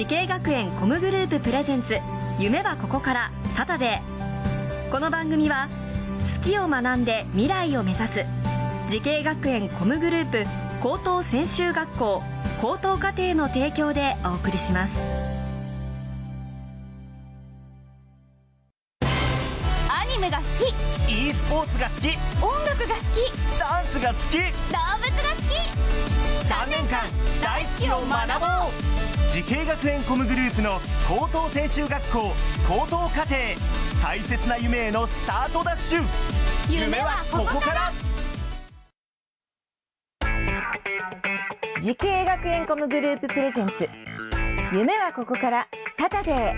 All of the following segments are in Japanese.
滋慶学園 COMグループ presents 夢はここからサタデー。この番組は好きを学んで未来を目指す滋慶学園 COMグループ高等専修学校高等課程の提供でお送りします。アニメが好き e スポーツが好き音楽が好きダンスが好き動物が好き3年間大好きを学ぼう滋慶学園 COMグループの高等専修学校高等課程大切な夢へのスタートダッシュ。夢はここから。滋慶学園 COMグループ presents 夢はここからサタデー。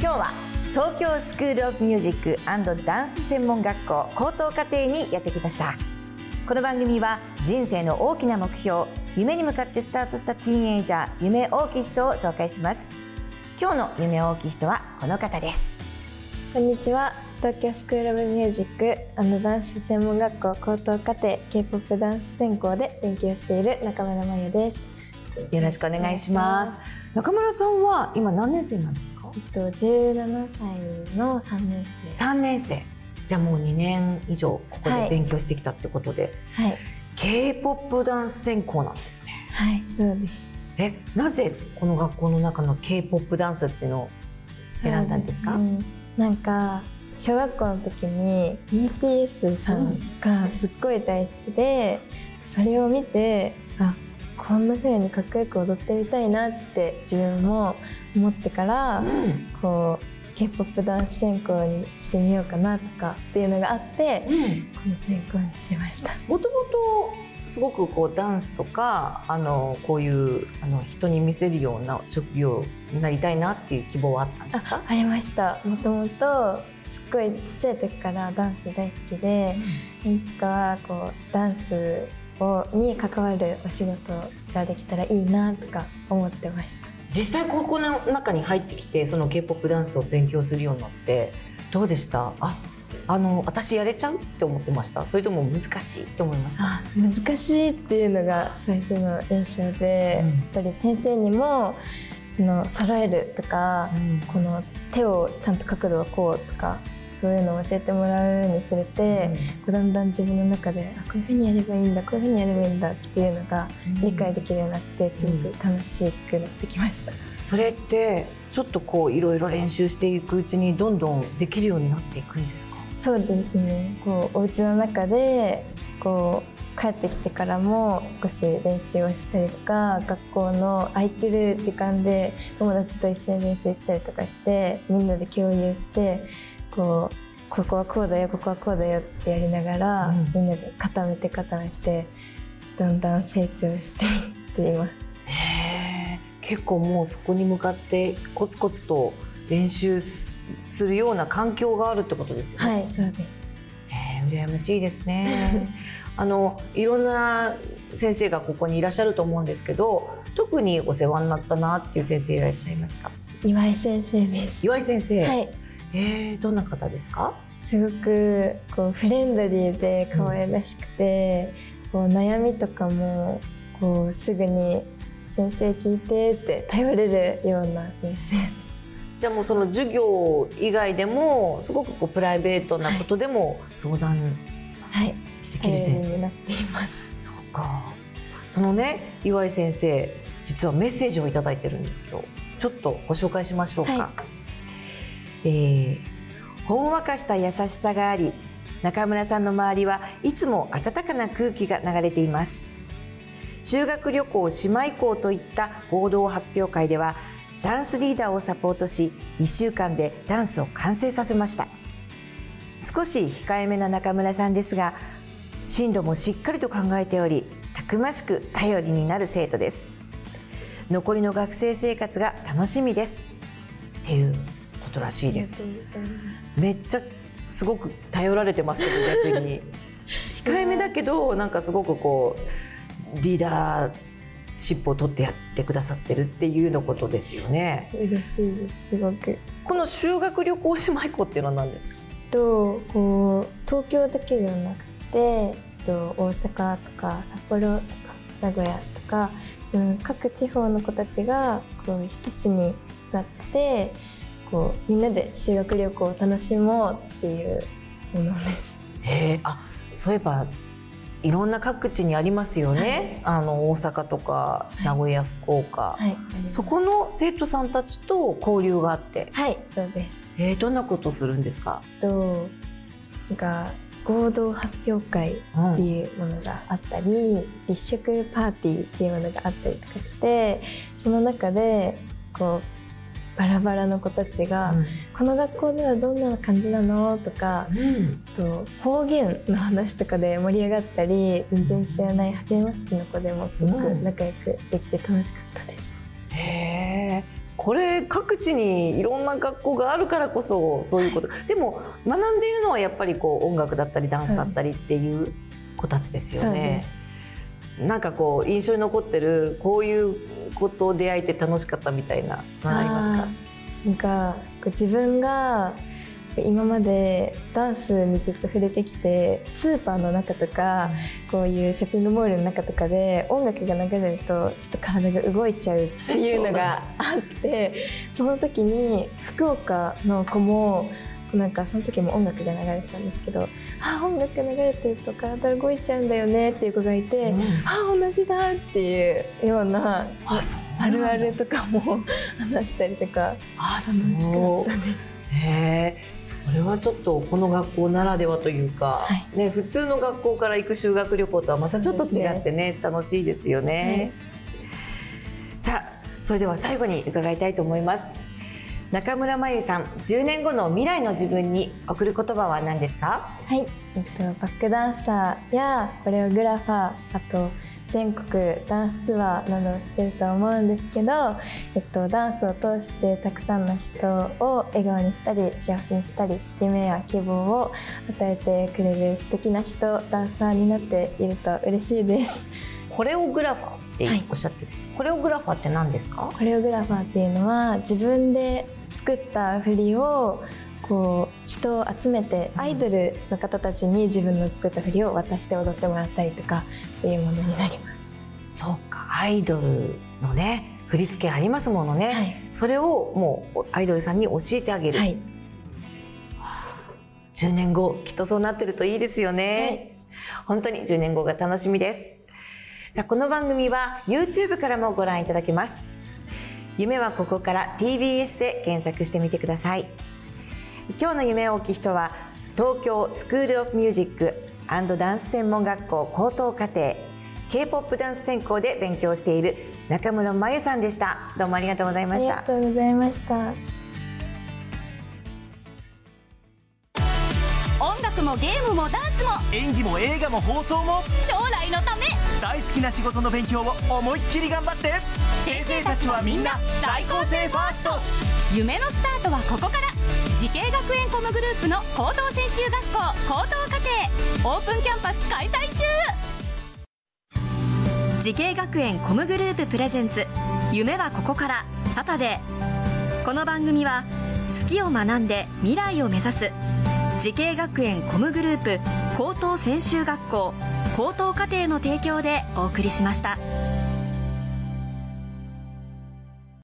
今日は東京スクールオブミュージックダンス専門学校高等課程にやってきました。この番組は人生の大きな目標夢に向かってスタートしたティーンエイジャー夢大きい人を紹介します。今日の夢大きい人はこの方です。こんにちは。東京スクールオブミュージックダンス専門学校高等課程 K-POP ダンス専攻で勉強している中村真由です。よろしくお願いします。中村さんは今何年生なんですか？えっと17歳の3年生。3年生じゃあもう2年以上ここで勉強してきたってことで、はい。K-POP ダンス専攻なんですね。はいそうです。えなぜこの学校の中の K-POP ダンスっていうのを選んだんですか？すね。なんか小学校の時に BTS さんがすっごい大好きで、それを見てあこんな風にかっこよく踊ってみたいなって自分も思ってから、うん。こう K-POP ダンス専攻にしてみようかなとかっていうのがあって、この専攻にしました。もともとすごくこうダンスとかあのこういうあの人に見せるような職業になりたいなっていう希望はあったんですか？あありました。もともとすっごいちっちゃい時からダンス大好きで、いつかはこうダンスをに関わるお仕事ができたらいいなとか思ってました実際高校の中に入ってきてその K-POP ダンスを勉強するようになってどうでした？ああの私やれちゃうって思ってました？それとも難しいって思いましたあ難しいっていうのが最初の印象で、うん。やっぱり先生にもその揃えるとか、うん。この手をちゃんと角度はこうとかそういうのを教えてもらうにつれて、こうだんだん自分の中であこういうふうにやればいいんだこういうふうにやればいいんだっていうのが理解できるようになってすごく楽しくなってきました。それってちょっとこういろいろ練習していくうちにどんどんできるようになっていくんですか？そうですね。こうお家の中でこう帰ってきてからも少し練習をしたりとか学校の空いてる時間で友達と一緒に練習したりとかしてみんなで共有してこうここはこうだよここはこうだよってやりながら、うんみんなで固めて固めてだんだん成長していっています。へえ結構もうそこに向かってコツコツと練習するような環境があるってことですよね。はいそうですへえ羨ましいですね。あのいろんな先生がここにいらっしゃると思うんですけど特にお世話になったなっていう先生いらっしゃいますか？岩井先生です。岩井先生、はいえーどんな方ですか？すごくこうフレンドリーで可愛らしくて、こう悩みとかもこうすぐに「先生聞いて」って頼れるような先生。じゃあもうその授業以外でもすごくこうプライベートなことでも相談はい。できる先生、になっています。そうか。そのね岩井先生実はメッセージをいただいてるんですけどちょっとご紹介しましょうか、はいえーほんわかした優しさがあり中村さんの周りはいつも温かな空気が流れています。修学旅行姉妹校といった合同発表会ではダンスリーダーをサポートし1週間でダンスを完成させました。少し控えめな中村さんですが進路もしっかりと考えておりたくましく頼りになる生徒です。残りの学生生活が楽しみです。っていう。ことらしいです。めっちゃすごく頼られてますけど逆に。控えめだけどなんかすごくこうリーダーシップを取ってやってくださってるっていうのことですよね。嬉しいですすごく。この修学旅行姉妹校っていうのは何ですか？とこう東京だけではなくてと大阪とか札幌とか名古屋とかその各地方の子たちがこう一つになってこうみんなで修学旅行を楽しもうっていうものです。へえ。あそういえばいろんな各地にありますよね、あの大阪とかい。名古屋、福岡、はい、そこの生徒さんたちと交流があって、はい。そうです。えー、どんなことするんですか、となんか合同発表会うんっていうものがあったり、立食パーティーっていうものがあったりとかしてその中でこうバラバラの子たちが、この学校ではどんな感じなの？とかうん。と方言の話とかで盛り上がったり全然知らない初めましての子でもすごく仲良くできて楽しかったです。へえ。これ各地にいろんな学校があるからこそそういうこと。でも学んでいるのはやっぱりこう音楽だったりダンスだったりっていう子たちですよそうねで。なんかこう印象に残ってるこういうこと出会えて楽しかったみたいなのありますか？なんかこう自分が今までダンスにずっと触れてきてスーパーの中とかこういうショッピングモールの中とかで音楽が流れるとちょっと体が動いちゃうっていうのがあってその時に福岡の子もなんかその時も音楽が流れてたんですけど「あ音楽が流れてると体動いちゃうんだよね」っていう子がいてうん「あ同じだ」っていうようなあるあるとかも 話したりとか。あ楽しかそうったです。へえ。それはちょっとこの学校ならではというか、はね、普通の学校から行く修学旅行とはまたちょっと違ってね楽しいですよね、さあそれでは最後に伺いたいと思います中村真由さん10年後の未来の自分に送る言葉は何ですか？はい、えっと、バックダンサーやコレオグラファーあと全国ダンスツアーなどをしてると思うんですけど、えっと、ダンスを通してたくさんの人を笑顔にしたり幸せにしたり夢や希望を与えてくれる素敵な人ダンサーになっていると嬉しいです。コレオグラファーっておっしゃってる、コレオグラファーって何ですか？コレオグラファーっていうのは自分で作った振りをこう人を集めてアイドルの方たちに自分の作った振りを渡して踊ってもらったりとかっていうものになります。そうかアイドルのね振り付けありますものね、はい。それをもうアイドルさんに教えてあげる、はい、10年後きっとそうなってるといいですよね、本当に10年後が楽しみですさあこの番組は YouTube からもご覧いただけます。夢はここから TBS で検索してみてください。今日の夢を大きい人は東京スクールオブミュージックダンス専門学校高等課程 K-POP ダンス専攻で勉強している中村真由さんでした。どうもありがとうございました。ありがとうございました。もゲームもダンスも。演技も映画も放送も。将来のため。大好きな仕事の勉強を思いっきり頑張って。先生たちはみんな在校生ファースト。夢のスタートはここから。滋慶学園 COMグループの高等専修学校高等課程オープンキャンパス開催中。滋慶学園 COMグループ presents。夢はここから。サタデー。この番組は好きを学んで未来を目指す滋慶学園 COMグループ高等専修学校高等課程の提供でお送りしました。